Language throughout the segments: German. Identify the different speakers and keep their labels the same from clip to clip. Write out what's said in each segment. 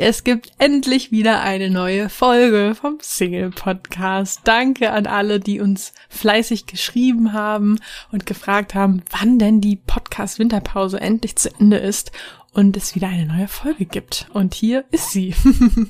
Speaker 1: Es gibt endlich wieder eine neue Folge vom Single Podcast. Danke an alle, die uns fleißig geschrieben haben und gefragt haben, wann denn die Podcast Winterpause endlich zu Ende ist und es wieder eine neue Folge gibt. Und hier ist sie.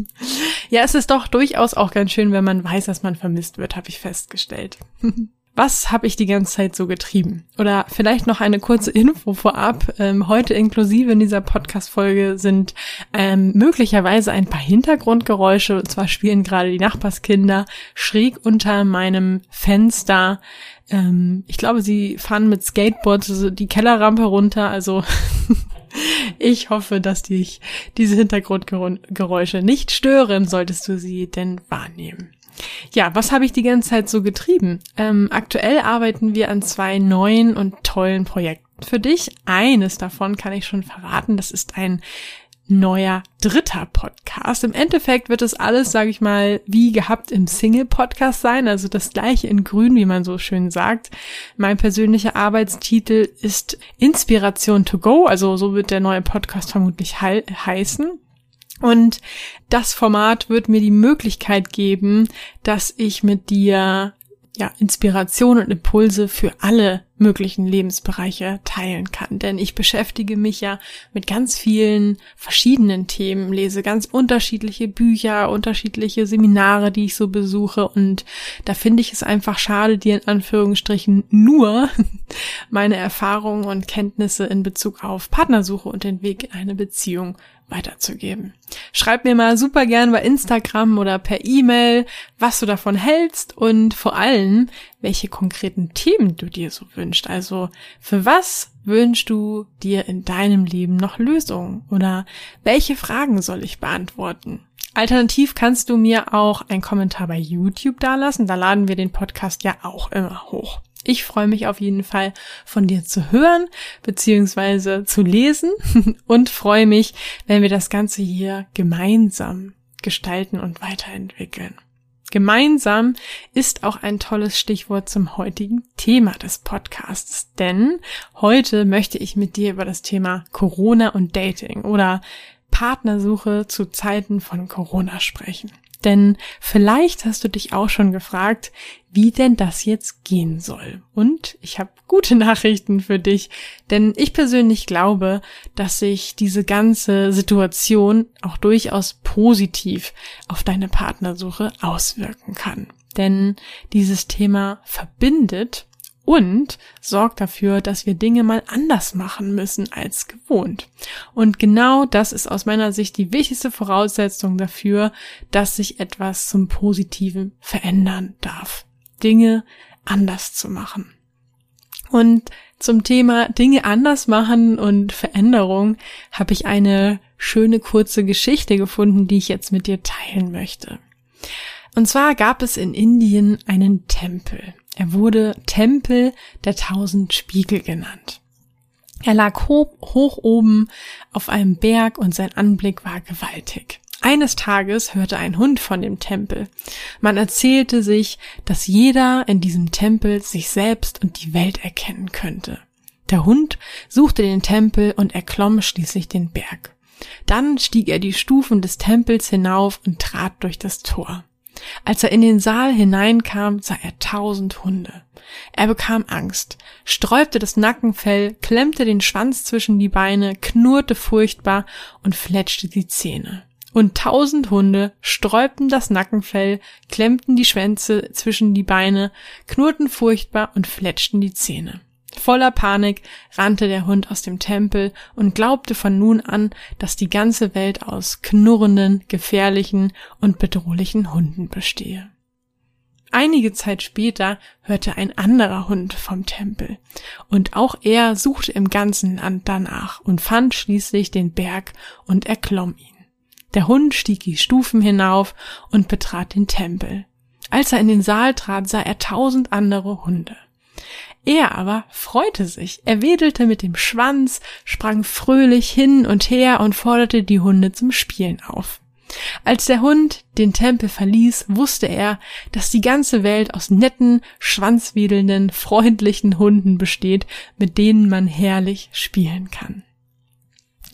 Speaker 1: ja, es ist doch durchaus auch ganz schön, wenn man weiß, dass man vermisst wird, habe ich festgestellt. Was habe ich die ganze Zeit so getrieben? Oder vielleicht noch eine kurze Info vorab. Ähm, heute inklusive in dieser Podcast-Folge sind ähm, möglicherweise ein paar Hintergrundgeräusche. Und zwar spielen gerade die Nachbarskinder schräg unter meinem Fenster. Ähm, ich glaube, sie fahren mit Skateboards die Kellerrampe runter. Also ich hoffe, dass dich diese Hintergrundgeräusche nicht stören, solltest du sie denn wahrnehmen. Ja, was habe ich die ganze Zeit so getrieben? Ähm, aktuell arbeiten wir an zwei neuen und tollen Projekten für dich. Eines davon kann ich schon verraten. Das ist ein neuer dritter Podcast. Im Endeffekt wird es alles, sage ich mal, wie gehabt im Single-Podcast sein, also das gleiche in grün, wie man so schön sagt. Mein persönlicher Arbeitstitel ist Inspiration to go, also so wird der neue Podcast vermutlich he heißen. Und das Format wird mir die Möglichkeit geben, dass ich mit dir ja, Inspiration und Impulse für alle möglichen Lebensbereiche teilen kann. Denn ich beschäftige mich ja mit ganz vielen verschiedenen Themen, lese ganz unterschiedliche Bücher, unterschiedliche Seminare, die ich so besuche. Und da finde ich es einfach schade, dir in Anführungsstrichen nur meine Erfahrungen und Kenntnisse in Bezug auf Partnersuche und den Weg in eine Beziehung weiterzugeben. Schreib mir mal super gern bei Instagram oder per E-Mail, was du davon hältst und vor allem, welche konkreten Themen du dir so wünschst. Also für was wünschst du dir in deinem Leben noch Lösungen oder welche Fragen soll ich beantworten? Alternativ kannst du mir auch einen Kommentar bei YouTube dalassen. Da laden wir den Podcast ja auch immer hoch. Ich freue mich auf jeden Fall von dir zu hören beziehungsweise zu lesen und freue mich, wenn wir das Ganze hier gemeinsam gestalten und weiterentwickeln. Gemeinsam ist auch ein tolles Stichwort zum heutigen Thema des Podcasts, denn heute möchte ich mit dir über das Thema Corona und Dating oder Partnersuche zu Zeiten von Corona sprechen. Denn vielleicht hast du dich auch schon gefragt, wie denn das jetzt gehen soll. Und ich habe gute Nachrichten für dich, denn ich persönlich glaube, dass sich diese ganze Situation auch durchaus positiv auf deine Partnersuche auswirken kann. Denn dieses Thema verbindet und sorgt dafür, dass wir Dinge mal anders machen müssen als gewohnt. Und genau das ist aus meiner Sicht die wichtigste Voraussetzung dafür, dass sich etwas zum Positiven verändern darf. Dinge anders zu machen. Und zum Thema Dinge anders machen und Veränderung habe ich eine schöne kurze Geschichte gefunden, die ich jetzt mit dir teilen möchte. Und zwar gab es in Indien einen Tempel. Er wurde Tempel der tausend Spiegel genannt. Er lag hoch, hoch oben auf einem Berg und sein Anblick war gewaltig. Eines Tages hörte ein Hund von dem Tempel. Man erzählte sich, dass jeder in diesem Tempel sich selbst und die Welt erkennen könnte. Der Hund suchte den Tempel und erklomm schließlich den Berg. Dann stieg er die Stufen des Tempels hinauf und trat durch das Tor. Als er in den Saal hineinkam, sah er tausend Hunde. Er bekam Angst, sträubte das Nackenfell, klemmte den Schwanz zwischen die Beine, knurrte furchtbar und fletschte die Zähne. Und tausend Hunde sträubten das Nackenfell, klemmten die Schwänze zwischen die Beine, knurrten furchtbar und fletschten die Zähne. Voller Panik rannte der Hund aus dem Tempel und glaubte von nun an, dass die ganze Welt aus knurrenden, gefährlichen und bedrohlichen Hunden bestehe. Einige Zeit später hörte ein anderer Hund vom Tempel, und auch er suchte im ganzen Land danach und fand schließlich den Berg und erklomm ihn. Der Hund stieg die Stufen hinauf und betrat den Tempel. Als er in den Saal trat, sah er tausend andere Hunde. Er aber freute sich. Er wedelte mit dem Schwanz, sprang fröhlich hin und her und forderte die Hunde zum Spielen auf. Als der Hund den Tempel verließ, wusste er, dass die ganze Welt aus netten, schwanzwedelnden, freundlichen Hunden besteht, mit denen man herrlich spielen kann.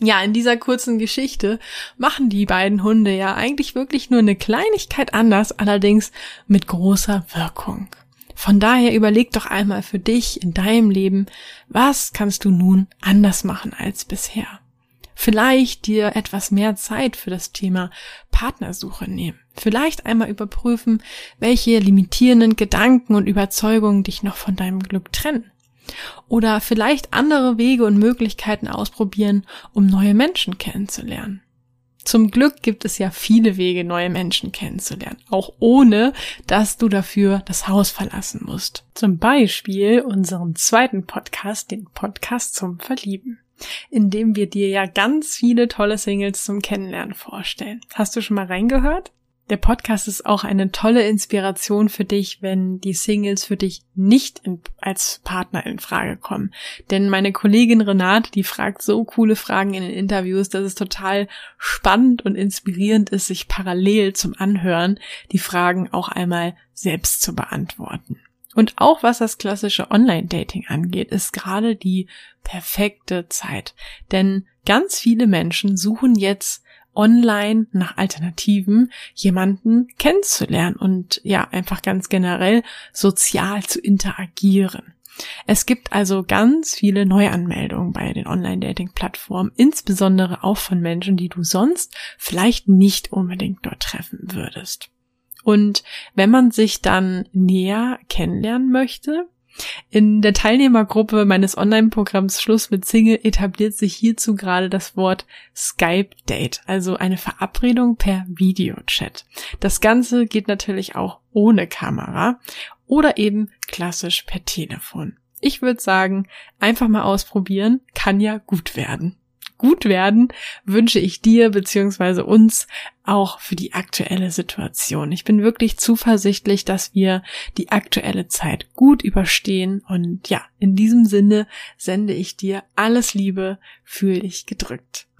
Speaker 1: Ja, in dieser kurzen Geschichte machen die beiden Hunde ja eigentlich wirklich nur eine Kleinigkeit anders, allerdings mit großer Wirkung. Von daher überleg doch einmal für dich in deinem Leben, was kannst du nun anders machen als bisher? Vielleicht dir etwas mehr Zeit für das Thema Partnersuche nehmen. Vielleicht einmal überprüfen, welche limitierenden Gedanken und Überzeugungen dich noch von deinem Glück trennen. Oder vielleicht andere Wege und Möglichkeiten ausprobieren, um neue Menschen kennenzulernen. Zum Glück gibt es ja viele Wege, neue Menschen kennenzulernen, auch ohne, dass du dafür das Haus verlassen musst. Zum Beispiel unseren zweiten Podcast, den Podcast zum Verlieben, in dem wir dir ja ganz viele tolle Singles zum Kennenlernen vorstellen. Hast du schon mal reingehört? Der Podcast ist auch eine tolle Inspiration für dich, wenn die Singles für dich nicht in, als Partner in Frage kommen. Denn meine Kollegin Renate, die fragt so coole Fragen in den Interviews, dass es total spannend und inspirierend ist, sich parallel zum Anhören die Fragen auch einmal selbst zu beantworten. Und auch was das klassische Online-Dating angeht, ist gerade die perfekte Zeit. Denn ganz viele Menschen suchen jetzt online nach Alternativen jemanden kennenzulernen und ja, einfach ganz generell sozial zu interagieren. Es gibt also ganz viele Neuanmeldungen bei den Online-Dating-Plattformen, insbesondere auch von Menschen, die du sonst vielleicht nicht unbedingt dort treffen würdest. Und wenn man sich dann näher kennenlernen möchte, in der Teilnehmergruppe meines Online-Programms Schluss mit Single etabliert sich hierzu gerade das Wort Skype-Date, also eine Verabredung per Videochat. Das Ganze geht natürlich auch ohne Kamera oder eben klassisch per Telefon. Ich würde sagen, einfach mal ausprobieren, kann ja gut werden gut werden, wünsche ich dir bzw. uns auch für die aktuelle Situation. Ich bin wirklich zuversichtlich, dass wir die aktuelle Zeit gut überstehen und ja, in diesem Sinne sende ich dir alles Liebe, fühl dich gedrückt.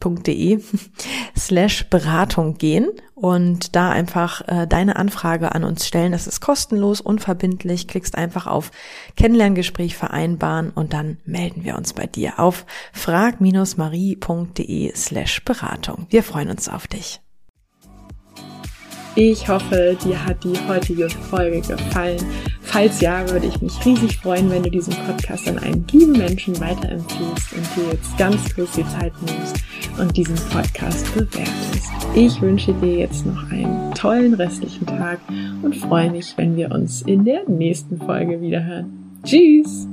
Speaker 2: slash Beratung gehen und da einfach äh, deine Anfrage an uns stellen. Das ist kostenlos, unverbindlich. Klickst einfach auf Kennenlerngespräch vereinbaren und dann melden wir uns bei dir auf frag-marie.de slash Beratung. Wir freuen uns auf dich.
Speaker 1: Ich hoffe, dir hat die heutige Folge gefallen. Falls ja, würde ich mich riesig freuen, wenn du diesen Podcast an einen lieben Menschen weiterempfiehlst und dir jetzt ganz kurz die Zeit nimmst und diesen Podcast bewertest. Ich wünsche dir jetzt noch einen tollen restlichen Tag und freue mich, wenn wir uns in der nächsten Folge wiederhören. Tschüss!